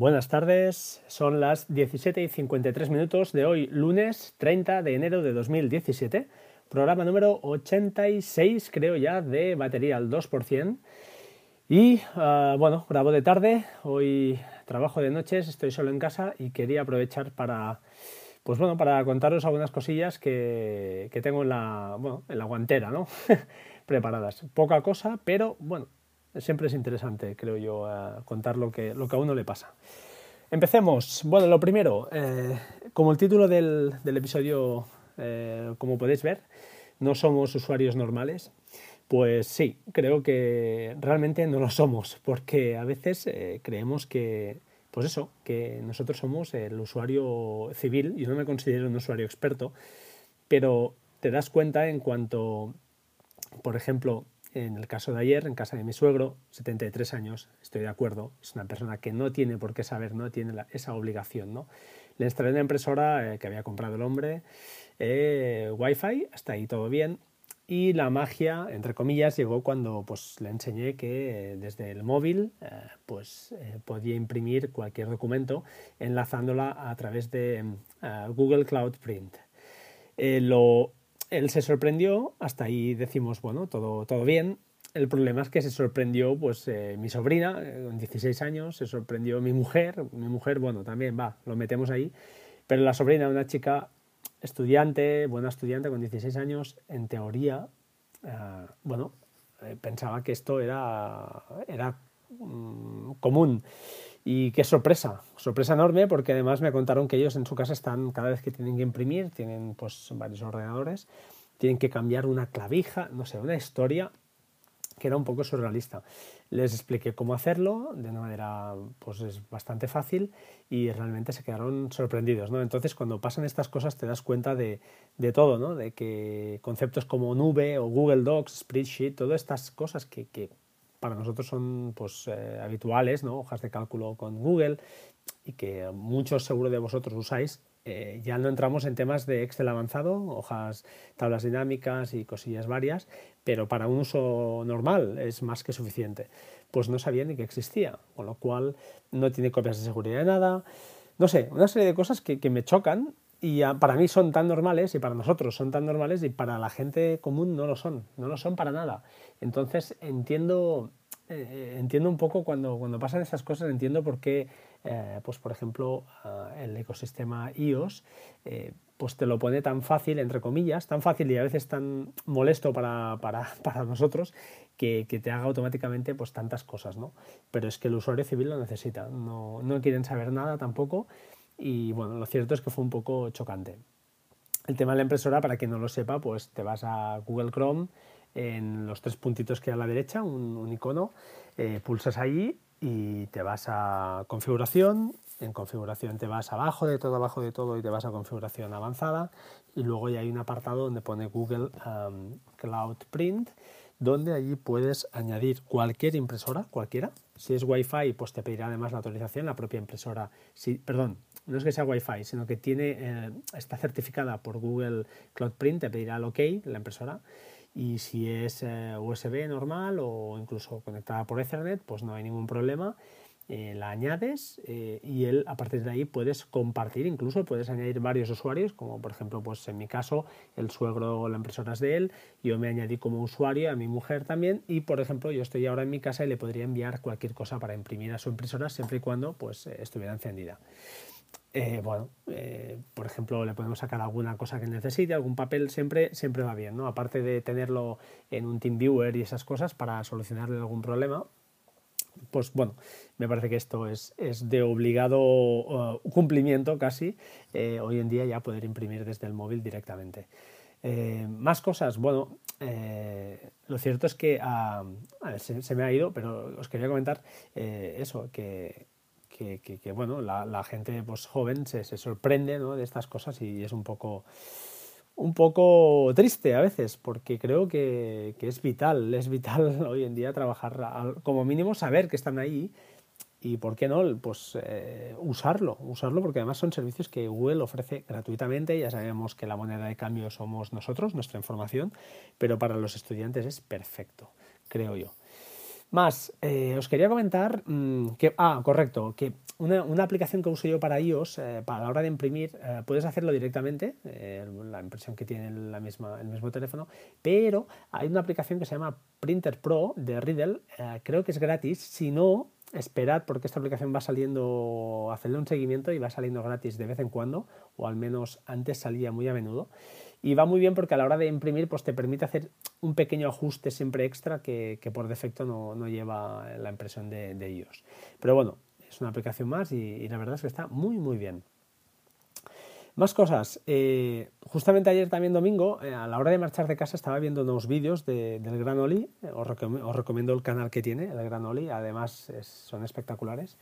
Buenas tardes, son las 17 y 53 minutos de hoy, lunes 30 de enero de 2017, programa número 86, creo ya, de batería al 2%. Y ah, bueno, grabo de tarde, hoy trabajo de noches, estoy solo en casa y quería aprovechar para, pues bueno, para contaros algunas cosillas que, tengo en la, bueno, en la guantera, ¿no? Preparadas. Poca cosa, pero bueno, siempre es interesante, creo yo, eh, contar lo que, lo que a uno le pasa. Empecemos. Bueno, lo primero, eh, como el título del, episodio, eh, como podéis ver, no somos usuarios normales. Pues sí, creo que realmente no lo somos, porque a veces creemos que, pues eso, que nosotros somos el usuario civil, y no me considero un usuario experto, pero te das cuenta en cuanto, por ejemplo, en el caso de ayer, en casa de mi suegro, 73 años, estoy de acuerdo, es una persona que no tiene por qué saber, no tiene esa obligación. ¿no? Le instalé una impresora eh, que había comprado el hombre, eh, Wi-Fi, hasta ahí todo bien. Y la magia, entre comillas, llegó cuando pues, le enseñé que eh, desde el móvil pues, podía imprimir cualquier documento enlazándola a través de Google Cloud Print. lo él se sorprendió, hasta ahí decimos, bueno, todo, todo bien. El problema es que se sorprendió pues eh, mi sobrina, eh, con 16 años, se sorprendió mi mujer, mi mujer, bueno, también va, lo metemos ahí, pero la sobrina, una chica estudiante, buena estudiante con 16 años, en teoría, eh, bueno, pensaba que esto era, era mm, común. Y qué sorpresa, sorpresa enorme porque además me contaron que ellos en su casa están, cada vez que tienen que imprimir, tienen pues varios ordenadores, tienen que cambiar una clavija, no sé, una historia que era un poco surrealista. Les expliqué cómo hacerlo de una manera pues es bastante fácil y realmente se quedaron sorprendidos. ¿no? Entonces cuando pasan estas cosas te das cuenta de, de todo, ¿no? de que conceptos como nube o Google Docs, Spreadsheet, todas estas cosas que, que para nosotros son pues, eh, habituales, ¿no? hojas de cálculo con Google y que muchos seguro de vosotros usáis, eh, ya no entramos en temas de Excel avanzado, hojas, tablas dinámicas y cosillas varias, pero para un uso normal es más que suficiente. Pues no sabía ni que existía, con lo cual no tiene copias de seguridad de nada. No sé, una serie de cosas que, que me chocan y para mí son tan normales y para nosotros son tan normales y para la gente común no lo son, no lo son para nada. Entonces entiendo, eh, entiendo un poco cuando, cuando pasan esas cosas, entiendo por qué, eh, pues por ejemplo, ah, el ecosistema iOS eh, pues te lo pone tan fácil, entre comillas, tan fácil y a veces tan molesto para, para, para nosotros que, que, te haga automáticamente pues tantas cosas, ¿no? Pero es que el usuario civil lo necesita, no, no quieren saber nada tampoco y bueno, lo cierto es que fue un poco chocante. El tema de la impresora, para quien no lo sepa, pues te vas a Google Chrome, en los tres puntitos que hay a la derecha, un, icono, eh, pulsas ahí y te vas a configuración, en configuración te vas abajo de todo, abajo de todo y te vas a configuración avanzada y luego ya hay un apartado donde pone Google um, Cloud Print donde allí puedes añadir cualquier impresora, cualquiera. Si es Wi-Fi, pues te pedirá además la autorización, la propia impresora. Si, perdón, no es que sea Wi-Fi, sino que tiene, eh, está certificada por Google Cloud Print, te pedirá el OK, la impresora. Y si es eh, USB normal o incluso conectada por Ethernet, pues no hay ningún problema. Eh, la añades y él a partir de ahí puedes compartir, incluso puedes añadir varios usuarios, como por ejemplo, pues en mi caso, el suegro, la impresora es de él, yo me añadí como usuario a mi mujer también y por ejemplo yo estoy ahora en mi casa y le podría enviar cualquier cosa para imprimir a su impresora siempre y cuando pues estuviera encendida. Eh, bueno, eh, por ejemplo, le podemos sacar alguna cosa que necesite, algún papel, siempre, siempre va bien, ¿no? Aparte de tenerlo en un TeamViewer y esas cosas para solucionarle algún problema, pues bueno, me parece que esto es, es de obligado uh, cumplimiento casi, eh, hoy en día ya poder imprimir desde el móvil directamente. más cosas, bueno, lo cierto es que, ah, ver, se, me ha ido, pero os quería comentar eso, que que, bueno, la, gente pues, joven se, sorprende de estas cosas y es un poco, un poco triste a veces, porque creo que, es vital, es vital hoy en día trabajar, como mínimo saber que están ahí y por qué no, pues eh, usarlo, usarlo porque además son servicios que Google ofrece gratuitamente, ya sabemos que la moneda de cambio somos nosotros, nuestra información, pero para los estudiantes es perfecto, creo yo. Más, eh, os quería comentar mm, que, ah, correcto, que una, aplicación que uso yo para iOS, eh, para la hora de imprimir, eh, puedes hacerlo directamente, la impresión que tiene la misma, el mismo teléfono, pero hay una aplicación que se llama Printer Pro de Riddle, creo que es gratis, si no, esperad porque esta aplicación va saliendo, hacerle un seguimiento y va saliendo gratis de vez en cuando, o al menos antes salía muy a menudo. Y va muy bien porque a la hora de imprimir pues te permite hacer un pequeño ajuste siempre extra que, por defecto no, no, lleva la impresión de, de, iOS. Pero bueno, es una aplicación más y, la verdad es que está muy muy bien. Más cosas. Eh, justamente ayer también domingo, eh, a la hora de marchar de casa, estaba viendo unos vídeos del Gran Oli. Os, recomiendo el canal que tiene, el Gran Oli. Además, son espectaculares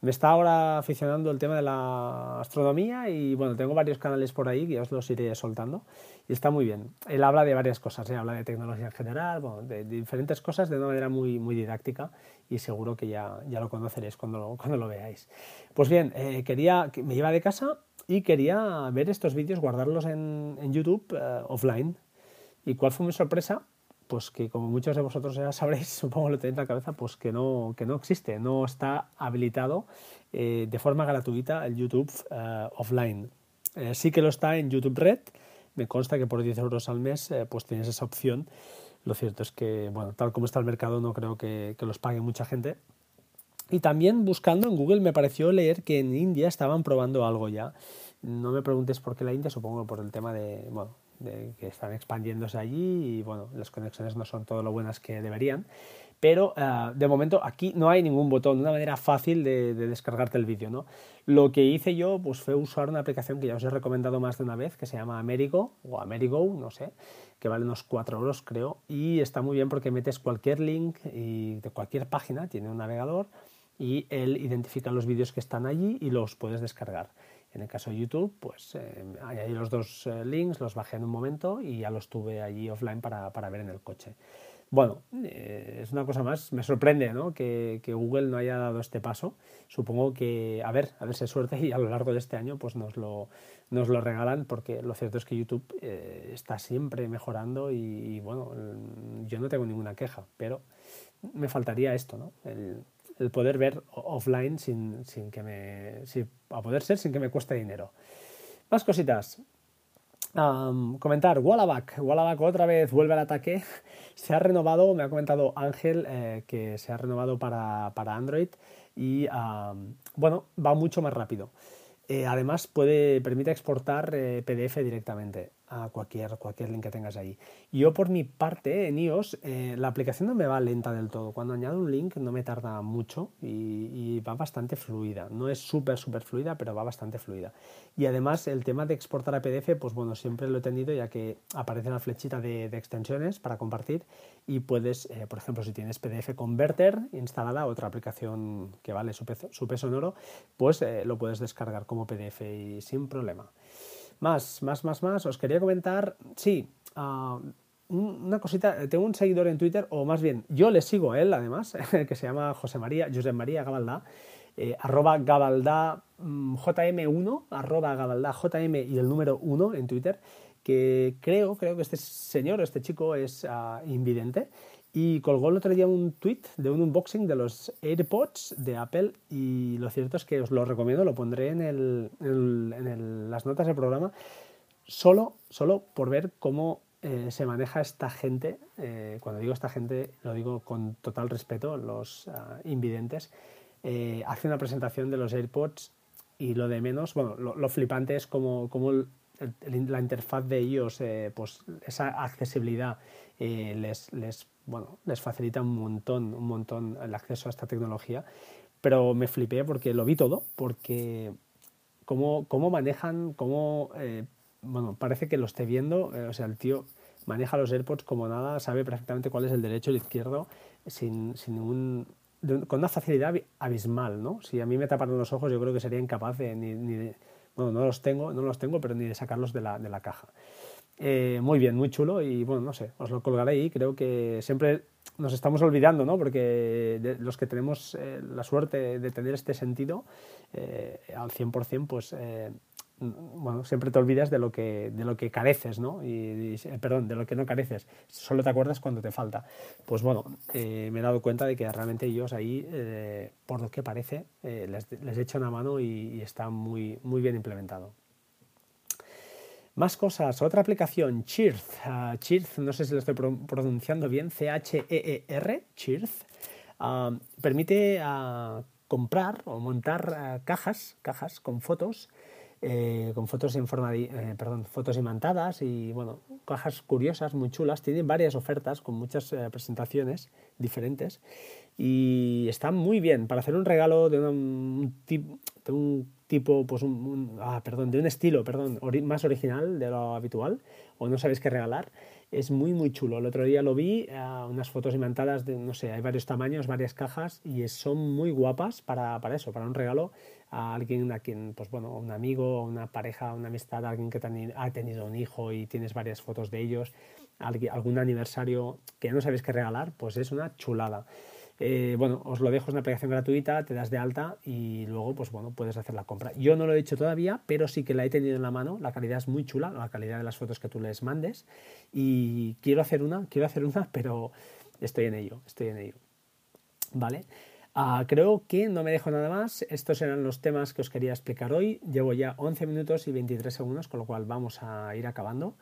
me está ahora aficionando el tema de la astronomía y bueno, tengo varios canales por ahí que os los iré soltando y está muy bien. Él habla de varias cosas, ¿eh? habla de tecnología en general, de, diferentes cosas de una manera muy, muy didáctica y seguro que ya, ya lo conoceréis cuando lo, cuando lo veáis. Pues bien, eh, quería, me iba de casa y quería ver estos vídeos, guardarlos en, en YouTube eh, offline. ¿Y cuál fue mi sorpresa? Pues que como muchos de vosotros ya sabréis, supongo lo tenéis en la cabeza, pues que no, que no existe, no está habilitado eh, de forma gratuita el YouTube eh, offline. Eh, sí que lo está en YouTube Red, me consta que por 10 euros al mes pues tienes esa opción. Lo cierto es que, bueno, tal como está el mercado, no creo que, que los pague mucha gente. Y también buscando en Google me pareció leer que en India estaban probando algo ya. No me preguntes por qué la India, supongo por el tema de, bueno, que están expandiéndose allí y bueno, las conexiones no son todo lo buenas que deberían. Pero eh, de momento aquí no hay ningún botón, una manera fácil de, descargarte el vídeo. ¿no? Lo que hice yo pues, fue usar una aplicación que ya os he recomendado más de una vez, que se llama Amerigo o Amerigo, no sé, que vale unos 4 euros creo, y está muy bien porque metes cualquier link de cualquier página, tiene un navegador, y él identifica los vídeos que están allí y los puedes descargar. En el caso de YouTube, pues eh, añadí los dos eh, links, los bajé en un momento y ya los tuve allí offline para, para ver en el coche. Bueno, eh, es una cosa más, me sorprende ¿no? que, que, Google no haya dado este paso. Supongo que, a ver, a ver si suerte y a lo largo de este año pues nos lo, nos lo regalan porque lo cierto es que YouTube está siempre mejorando y, bueno, yo no tengo ninguna queja, pero me faltaría esto, ¿no? El poder ver offline sin, sin que me. a poder ser sin que me cueste dinero. Más cositas. comentar, Wallaback. Wallaback otra vez vuelve al ataque. Se ha renovado, me ha comentado Ángel eh, que se ha renovado para, para Android y bueno, va mucho más rápido. Eh, además, puede, permite exportar eh, PDF directamente a cualquier, cualquier link que tengas ahí. Yo por mi parte en iOS eh, la aplicación no me va lenta del todo. Cuando añado un link no me tarda mucho y, va bastante fluida. No es súper, súper fluida, pero va bastante fluida. Y además el tema de exportar a PDF, pues bueno, siempre lo he tenido ya que aparece la flechita de, extensiones para compartir y puedes, eh, por ejemplo, si tienes PDF Converter instalada, otra aplicación que vale su peso, su peso en oro, pues eh, lo puedes descargar como PDF y sin problema. Más, más, más, más. Os quería comentar, sí, ah, una cosita. Tengo un seguidor en Twitter, o más bien, yo le sigo a él, además, que se llama José María, José María Gabaldá, eh, arroba Gabaldá mm, JM1, arroba Gabaldá JM y el número 1 en Twitter, que creo, creo que este señor, este chico es uh, invidente y colgó el otro día un tweet de un unboxing de los AirPods de Apple y lo cierto es que os lo recomiendo, lo pondré en, el, en, las notas del programa, solo, solo por ver cómo eh, se maneja esta gente, eh, cuando digo esta gente lo digo con total respeto, los ah, invidentes, eh, hace una presentación de los AirPods y lo de menos, bueno, lo, flipante es como, como la interfaz de ellos, pues esa accesibilidad les, les bueno, les facilita un montón, un montón el acceso a esta tecnología, pero me flipé porque lo vi todo, porque cómo, cómo manejan, cómo, eh, bueno, parece que lo esté viendo, eh, o sea, el tío maneja los AirPods como nada, sabe perfectamente cuál es el derecho y el izquierdo, sin, sin ningún, con una facilidad abismal, ¿no? Si a mí me taparan los ojos, yo creo que sería incapaz de, ni, ni bueno, no los tengo, no los tengo, pero ni de sacarlos de la, de la caja. Eh, muy bien, muy chulo y bueno, no sé, os lo colgaré ahí. Creo que siempre nos estamos olvidando, ¿no? Porque los que tenemos eh, la suerte de tener este sentido eh, al 100%, pues bueno, siempre te olvidas de lo que, de lo que careces, ¿no? Y, perdón, de lo que no careces. Solo te acuerdas cuando te falta. Pues bueno, eh, me he dado cuenta de que realmente ellos ahí, eh, por lo que parece, eh, les, les echan una mano y, está muy, muy bien implementado. Más cosas, otra aplicación, Cheers. Uh, Cheers, no sé si lo estoy pronunciando bien, C-H-E-E-R, Cheers. Ah, permite uh, comprar o montar cajas, cajas con fotos eh, con fotos en forma de, eh, perdón, fotos imantadas y bueno, cajas curiosas, muy chulas. Tienen varias ofertas con muchas eh, presentaciones diferentes y están muy bien para hacer un regalo de un, de un tipo, pues un, ah, perdón, de un estilo, perdón, más original de lo habitual o no sabes qué regalar. Es muy, muy chulo. El otro día lo vi, unas fotos imantadas de, no sé, hay varios tamaños, varias cajas y son muy guapas para, para eso, para un regalo a alguien a quien, pues bueno, un amigo, una pareja, una amistad, alguien que ha tenido un hijo y tienes varias fotos de ellos, algún aniversario que no sabes qué regalar, pues es una chulada. Eh, bueno, os lo dejo, es una aplicación gratuita, te das de alta y luego, pues bueno, puedes hacer la compra. Yo no lo he hecho todavía, pero sí que la he tenido en la mano. La calidad es muy chula, la calidad de las fotos que tú les mandes. Y quiero hacer una, quiero hacer una, pero estoy en ello, estoy en ello. ¿Vale? Ah, creo que no me dejo nada más. Estos eran los temas que os quería explicar hoy. Llevo ya 11 minutos y 23 segundos, con lo cual vamos a ir acabando.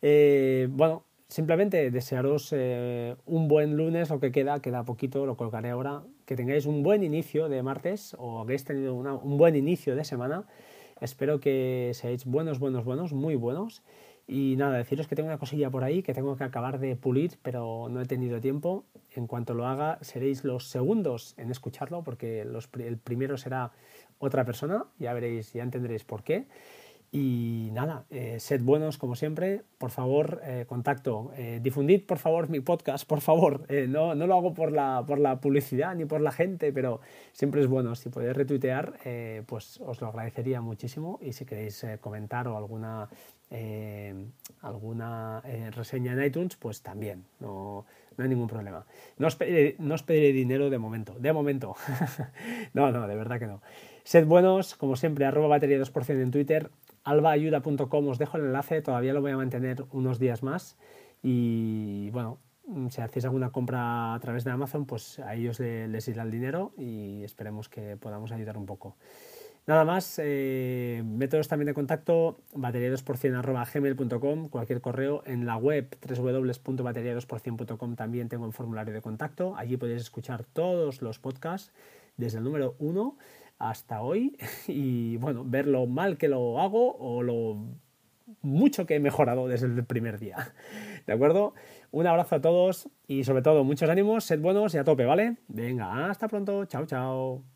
Eh, bueno, simplemente desearos eh, un buen lunes, lo que queda, queda poquito, lo colgaré ahora. Que tengáis un buen inicio de martes o habéis tenido un buen inicio de semana. Espero que seáis buenos, buenos, buenos, muy buenos. Y nada, deciros que tengo una cosilla por ahí que tengo que acabar de pulir, pero no he tenido tiempo. En cuanto lo haga, seréis los segundos en escucharlo, porque el primero será otra persona, ya veréis, ya entenderéis por qué. Y nada, eh, sed buenos como siempre, por favor, eh, contacto, eh, difundid por favor mi podcast, por favor, no, no, lo hago por la, por la publicidad ni por la gente, pero siempre es bueno, si podéis retuitear, pues os lo agradecería muchísimo. Y si queréis comentar o alguna, alguna reseña en iTunes, pues también, no, no hay ningún problema. No os, no os pediré dinero de momento, de momento, no, no, de verdad que no. Sed buenos, como siempre, arroba batería 2% en Twitter, albaayuda.com, os dejo el enlace, todavía lo voy a mantener unos días más. Y bueno, si hacéis alguna compra a través de Amazon, pues a ellos les irá el dinero y esperemos que podamos ayudar un poco. Nada más, eh, métodos también de contacto, batería2%.gmail.com, cualquier correo. En la web www.bateria2%.com también tengo un formulario de contacto, allí podéis escuchar todos los podcasts desde el número 1 hasta hoy y bueno, ver lo mal que lo hago o lo mucho que he mejorado desde el primer día. ¿De acuerdo? Un abrazo a todos y sobre todo muchos ánimos, sed buenos y a tope, ¿vale? Venga, hasta pronto, chao, chao.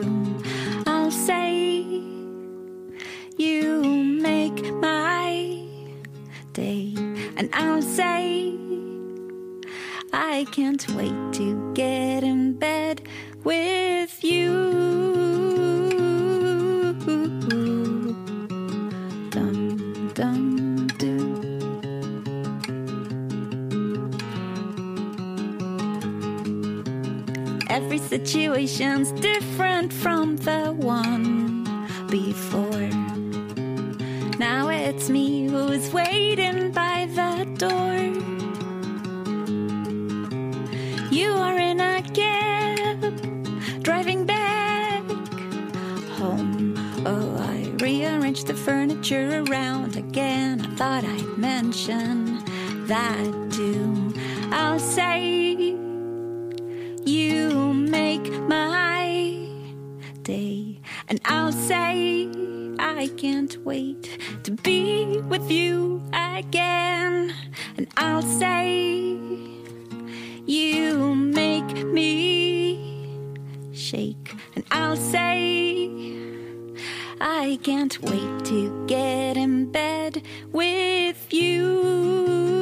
Can't wait to get in bed with you. Dun, dun, do. Every situation's different from the one before. Now it's me who's waiting by the door. Rearranged the furniture around again. I thought I'd mention that too. I'll say, You make my day, and I'll say, I can't wait to be with you again. And I'll say, You make me shake. And I'll say, I can't wait to get in bed with you.